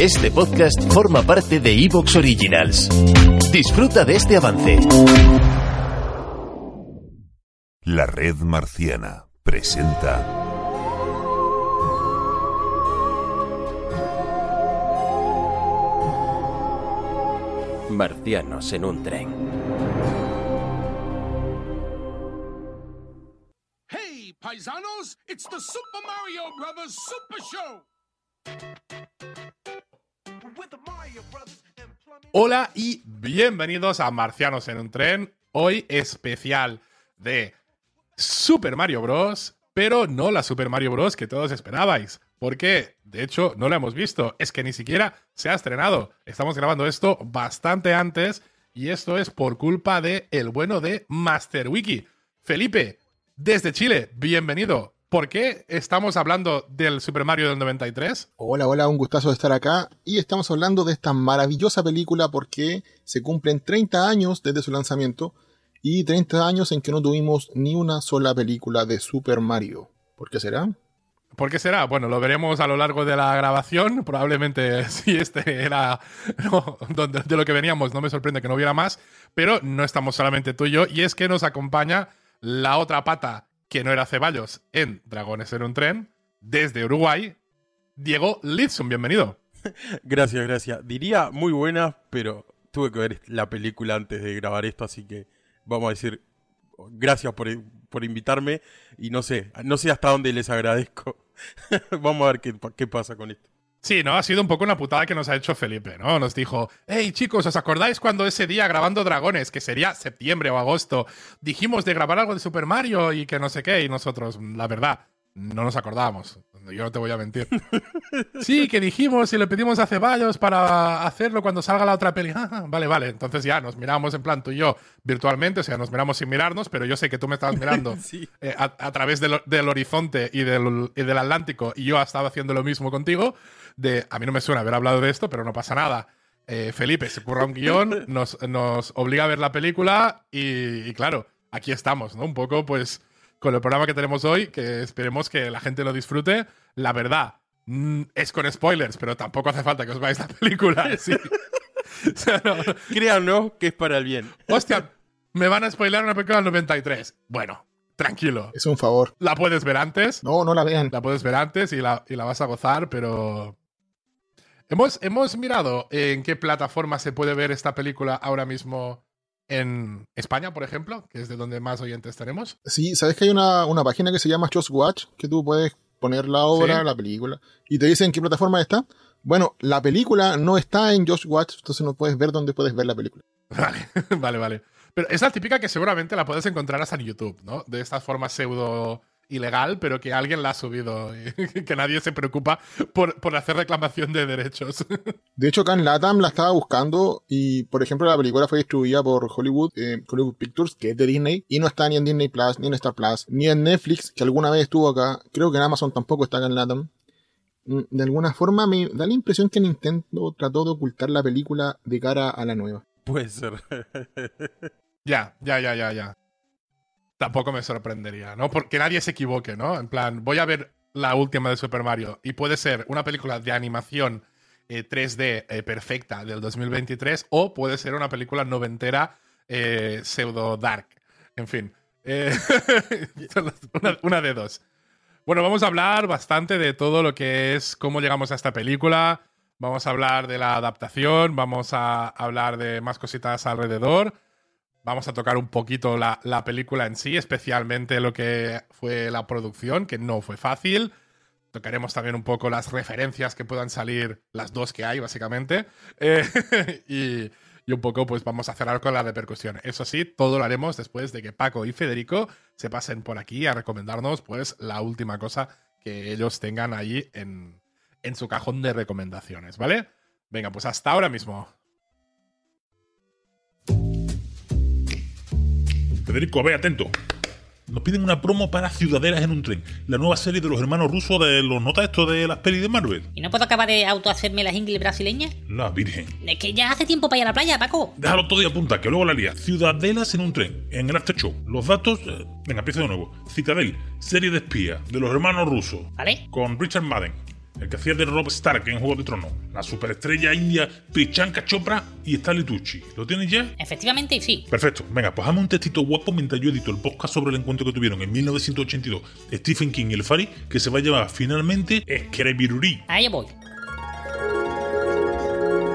Este podcast forma parte de Evox Originals. Disfruta de este avance. La red marciana presenta Marcianos en un tren. Hey, paisanos, it's the Super Mario Brothers Super Show. Hola y bienvenidos a Marcianos en un tren. Hoy especial de Super Mario Bros. Pero no la Super Mario Bros. que todos esperabais. Porque, de hecho, no la hemos visto. Es que ni siquiera se ha estrenado. Estamos grabando esto bastante antes. Y esto es por culpa de el bueno de Master Wiki. Felipe, desde Chile, bienvenido. ¿Por qué estamos hablando del Super Mario del 93? Hola, hola, un gustazo de estar acá. Y estamos hablando de esta maravillosa película porque se cumplen 30 años desde su lanzamiento y 30 años en que no tuvimos ni una sola película de Super Mario. ¿Por qué será? ¿Por qué será? Bueno, lo veremos a lo largo de la grabación. Probablemente si este era no, donde- de lo que veníamos, no me sorprende que no hubiera más. Pero no estamos solamente tú y yo. Y es que nos acompaña la otra pata que no era Ceballos en Dragones en un tren, desde Uruguay, Diego Lidson. Bienvenido. Gracias, gracias. Diría muy buena, pero tuve que ver la película antes de grabar esto, así que vamos a decir gracias por, por invitarme y no sé, no sé hasta dónde les agradezco. vamos a ver qué, qué pasa con esto. Sí, ¿no? Ha sido un poco una putada que nos ha hecho Felipe, ¿no? Nos dijo, hey chicos, ¿os acordáis cuando ese día grabando Dragones, que sería septiembre o agosto, dijimos de grabar algo de Super Mario y que no sé qué? Y nosotros, la verdad, no nos acordábamos. Yo no te voy a mentir. Sí, que dijimos y le pedimos a Ceballos para hacerlo cuando salga la otra peli. Ah, vale, vale. Entonces ya nos miramos en plan tú y yo virtualmente, o sea, nos miramos sin mirarnos, pero yo sé que tú me estabas mirando Sí. eh, a, a través del, del horizonte y del, y del Atlántico y yo estaba haciendo lo mismo contigo. De, a mí no me suena haber hablado de esto, pero no pasa nada. Eh, Felipe se curra un guion, nos, nos obliga a ver la película y, y claro, aquí estamos, ¿no? Un poco pues con el programa que tenemos hoy, que esperemos que la gente lo disfrute. La verdad, mm, es con spoilers, pero tampoco hace falta que os veáis la película. sí. O sea, no- Créanos que es para el bien. Hostia, me van a spoiler una película del 93. Bueno, tranquilo. Es un favor. La puedes ver antes. No, no la vean. La puedes ver antes y la, y la vas a gozar, pero. Hemos, hemos mirado en qué plataforma se puede ver esta película ahora mismo en España, por ejemplo, que es de donde más oyentes tenemos. Sí, ¿sabes que hay una, una página que se llama Just Watch? Que tú puedes poner la obra, Sí. la película, y te dicen en qué plataforma está. Bueno, la película no está en Just Watch, entonces no puedes ver dónde puedes ver la película. Vale, vale, vale. Pero es la típica que seguramente la puedes encontrar hasta en YouTube, ¿no? De esta forma pseudo ilegal, pero que alguien la ha subido y que nadie se preocupa por, por hacer reclamación de derechos. De hecho, acá en Latam la estaba buscando y, por ejemplo, la película fue distribuida por Hollywood, eh, Hollywood Pictures, que es de Disney, y no está ni en Disney Plus, ni en Star Plus, ni en Netflix, que alguna vez estuvo acá. Creo que en Amazon tampoco está acá en Latam. Mm, De alguna forma me da la impresión que Nintendo trató de ocultar la película de cara a la nueva. Puede ser. Ya, ya, ya, ya, ya. Tampoco me sorprendería, ¿no? Porque nadie se equivoque, ¿no? En plan, voy a ver la última de Super Mario y puede ser una película de animación eh, 3D eh, perfecta del 2023 o puede ser una película noventera eh, pseudo dark. En fin, eh, una, una de dos. Bueno, vamos a hablar bastante de todo lo que es cómo llegamos a esta película. Vamos a hablar de la adaptación, vamos a hablar de más cositas alrededor. Vamos a tocar un poquito la, la película en sí, especialmente lo que fue la producción, que no fue fácil. Tocaremos también un poco las referencias que puedan salir, las dos que hay, básicamente. Eh, y, y un poco, pues vamos a cerrar con la repercusión. Eso sí, todo lo haremos después de que Paco y Federico se pasen por aquí a recomendarnos, pues, la última cosa que ellos tengan ahí en, en su cajón de recomendaciones, ¿vale? Venga, pues hasta ahora mismo. Federico, ve atento. Nos piden una promo para Ciudadelas en un tren. La nueva serie de los hermanos rusos de los notas estos de las pelis de Marvel. ¿Y no puedo acabar de autohacerme las ingles brasileñas? La Virgen. Es que ya hace tiempo para ir a la playa, Paco. Déjalo todo y apunta, que luego la lía. Ciudadelas en un tren, en el After Show. Los datos. eh, venga, empiezo de nuevo. Citadel, serie de espía de los hermanos rusos. ¿Vale? Con Richard Madden. El que hacía de Rob Stark en Juego de Tronos, la superestrella india Prichanka Chopra y Stanley Tucci. ¿Lo tienes ya? Efectivamente, sí. Perfecto. Venga, pues hazme un textito guapo mientras yo edito el podcast sobre el encuentro que tuvieron en 1982 Stephen King y el Fari, que se va a llevar finalmente Escreviruri. Ahí voy.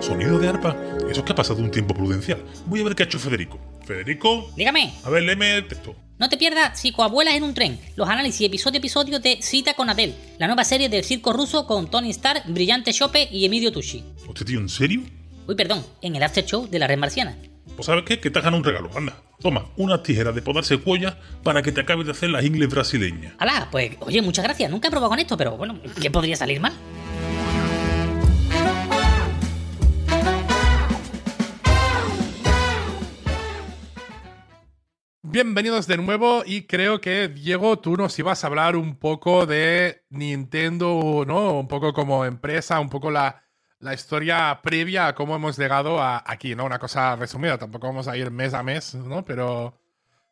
Sonido de arpa. Eso es que ha pasado un tiempo prudencial. Voy a ver qué ha hecho Federico. Federico, Dígame, a ver, léeme el texto. No te pierdas Psicoabuelas en un tren, los análisis episodio a episodio de Cita con Adele, la nueva serie del circo ruso con Tony Stark, Brillante Chope y Emilio Tucci. Hostia, tío, ¿en serio? Uy, perdón, en el after show de la red marciana. Pues sabes qué, que te hagan un regalo. Anda, toma, unas tijeras de podar secuoya para que te acabes de hacer las ingles brasileñas. Alá, pues oye, muchas gracias, nunca he probado con esto, pero bueno, ¿qué podría salir mal? Bienvenidos de nuevo y creo que Diego, tú nos ibas a hablar un poco de Nintendo, ¿no? Un poco como empresa, un poco la, la historia previa a cómo hemos llegado aquí, ¿no? Una cosa resumida, tampoco vamos a ir mes a mes, ¿no? Pero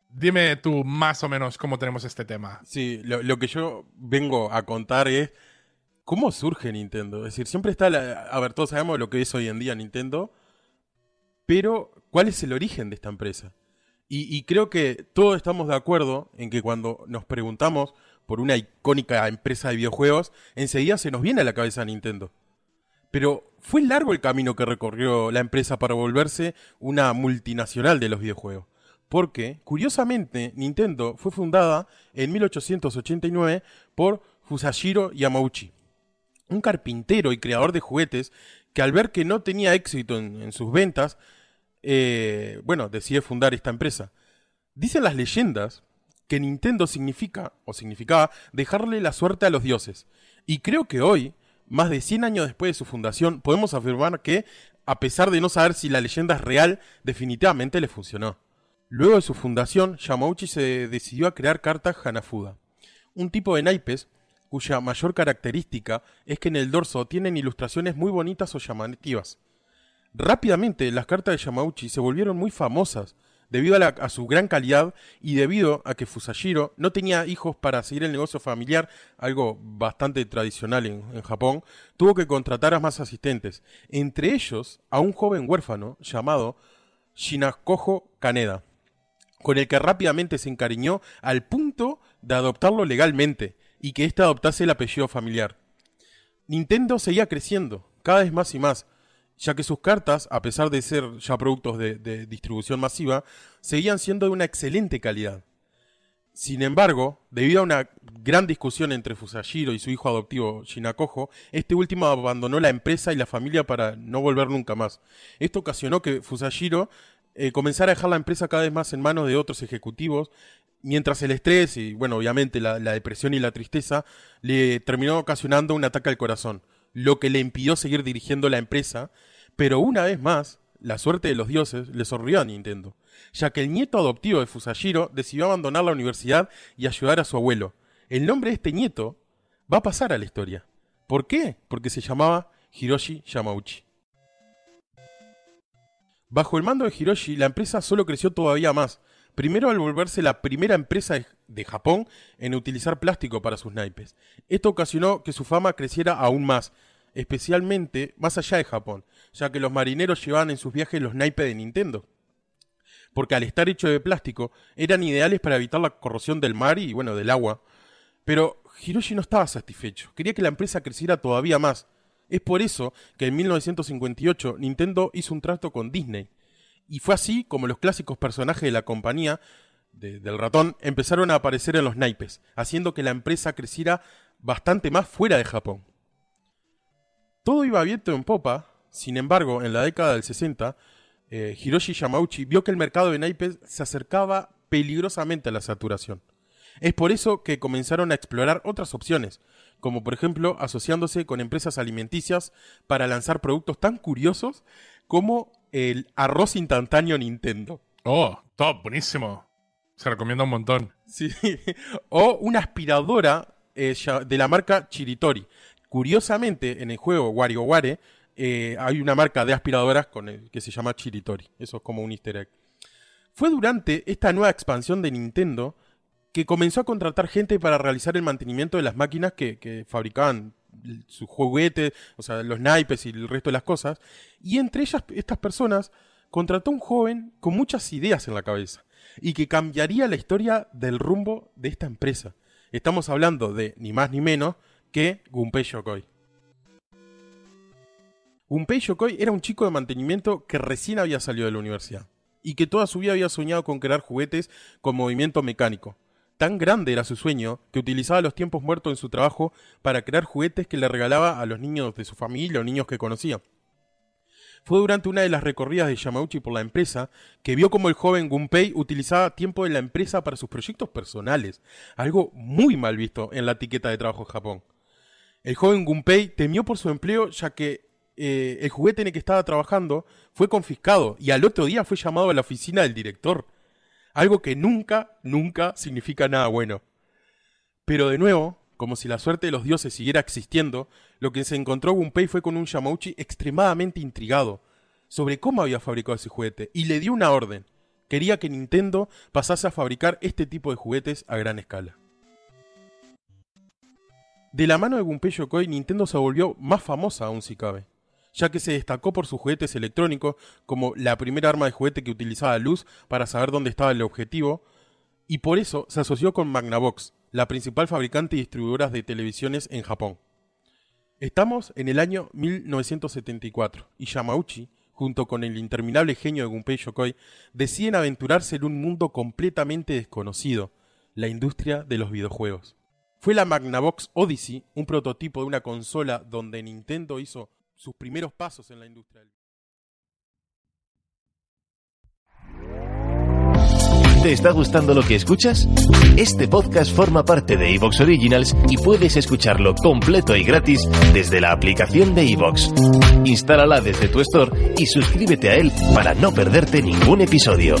dime tú más o menos cómo tenemos este tema. Sí, lo, lo que yo vengo a contar es cómo surge Nintendo. Es decir, siempre está la... A ver, todos sabemos lo que es hoy en día Nintendo, pero ¿cuál es el origen de esta empresa? Y, creo que todos estamos de acuerdo en que cuando nos preguntamos por una icónica empresa de videojuegos, enseguida se nos viene a la cabeza Nintendo. Pero fue largo el camino que recorrió la empresa para volverse una multinacional de los videojuegos. Porque, curiosamente, Nintendo fue fundada en 1889 por Fusashiro Yamauchi, un carpintero y creador de juguetes que al ver que no tenía éxito en sus ventas, eh, bueno, decide fundar esta empresa. Dicen las leyendas que Nintendo significa, o significaba, dejarle la suerte a los dioses. Y creo que hoy, más de 100 años después de su fundación, podemos afirmar que, a pesar de no saber si la leyenda es real, definitivamente le funcionó. Luego de su fundación, Yamauchi se decidió a crear cartas Hanafuda, un tipo de naipes cuya mayor característica es que en el dorso tienen ilustraciones muy bonitas o llamativas. Rápidamente las cartas de Yamauchi se volvieron muy famosas debido a, su gran calidad y debido a que Fusashiro no tenía hijos para seguir el negocio familiar, algo bastante tradicional en, en Japón, tuvo que contratar a más asistentes, entre ellos a un joven huérfano llamado Shinakojo Kaneda, con el que rápidamente se encariñó al punto de adoptarlo legalmente y que éste adoptase el apellido familiar. Nintendo seguía creciendo, cada vez más y más, ya que sus cartas, a pesar de ser ya productos de, distribución masiva, seguían siendo de una excelente calidad. Sin embargo, debido a una gran discusión entre Fusashiro y su hijo adoptivo Shinakojo, este último abandonó la empresa y la familia para no volver nunca más. Esto ocasionó que Fusashiro eh, comenzara a dejar la empresa cada vez más en manos de otros ejecutivos, mientras el estrés y, bueno, obviamente la, la depresión y la tristeza le terminó ocasionando un ataque al corazón, lo que le impidió seguir dirigiendo la empresa, pero una vez más, la suerte de los dioses le sonrió a Nintendo, ya que el nieto adoptivo de Fusashiro decidió abandonar la universidad y ayudar a su abuelo. El nombre de este nieto va a pasar a la historia. ¿Por qué? Porque se llamaba Hiroshi Yamauchi. Bajo el mando de Hiroshi, la empresa solo creció todavía más. Primero al volverse la primera empresa de Japón en utilizar plástico para sus naipes. Esto ocasionó que su fama creciera aún más, especialmente más allá de Japón, ya que los marineros llevaban en sus viajes los naipes de Nintendo. Porque al estar hecho de plástico, eran ideales para evitar la corrosión del mar y, bueno, del agua. Pero Hiroshi no estaba satisfecho, quería que la empresa creciera todavía más. Es por eso que en 1958 Nintendo hizo un trato con Disney. Y fue así como los clásicos personajes de la compañía de- del ratón empezaron a aparecer en los naipes, haciendo que la empresa creciera bastante más fuera de Japón. Todo iba viento en popa, sin embargo, en la década del 60, eh, Hiroshi Yamauchi vio que el mercado de naipes se acercaba peligrosamente a la saturación. Es por eso que comenzaron a explorar otras opciones, como por ejemplo asociándose con empresas alimenticias para lanzar productos tan curiosos como el arroz instantáneo Nintendo. Oh, top, buenísimo. Se recomienda un montón. Sí. o una aspiradora eh, de la marca Chiritori. Curiosamente, en el juego WarioWare eh, hay una marca de aspiradoras que se llama Chiritori. Eso es como un easter egg. Fue durante esta nueva expansión de Nintendo que comenzó a contratar gente para realizar el mantenimiento de las máquinas que, que fabricaban sus juguetes, o sea, los naipes y el resto de las cosas. Y entre ellas, estas personas, contrató a un joven con muchas ideas en la cabeza y que cambiaría la historia del rumbo de esta empresa. Estamos hablando de ni más ni menos que Gunpei Yokoi. Gunpei Yokoi era un chico de mantenimiento que recién había salido de la universidad y que toda su vida había soñado con crear juguetes con movimiento mecánico. Tan grande era su sueño que utilizaba los tiempos muertos en su trabajo para crear juguetes que le regalaba a los niños de su familia o niños que conocía. Fue durante una de las recorridas de Yamauchi por la empresa que vio como el joven Gunpei utilizaba tiempo de la empresa para sus proyectos personales, algo muy mal visto en la etiqueta de trabajo en Japón. El joven Gunpei temió por su empleo ya que eh, el juguete en el que estaba trabajando fue confiscado y al otro día fue llamado a la oficina del director. Algo que nunca, nunca significa nada bueno. Pero de nuevo, como si la suerte de los dioses siguiera existiendo, lo que se encontró Gunpei fue con un Yamauchi extremadamente intrigado sobre cómo había fabricado ese juguete y le dio una orden. Quería que Nintendo pasase a fabricar este tipo de juguetes a gran escala. De la mano de Gunpei Yokoi, Nintendo se volvió más famosa aún si cabe, ya que se destacó por sus juguetes electrónicos como la primera arma de juguete que utilizaba luz para saber dónde estaba el objetivo, y por eso se asoció con Magnavox, la principal fabricante y distribuidora de televisiones en Japón. Estamos en el año 1974 y Yamauchi, junto con el interminable genio de Gunpei Yokoi, deciden aventurarse en un mundo completamente desconocido, la industria de los videojuegos. Fue la Magnavox Odyssey, un prototipo de una consola donde Nintendo hizo sus primeros pasos en la industria. ¿Te está gustando lo que escuchas? Este podcast forma parte de Evox Originals y puedes escucharlo completo y gratis desde la aplicación de Evox. Instálala desde tu store y suscríbete a él para no perderte ningún episodio.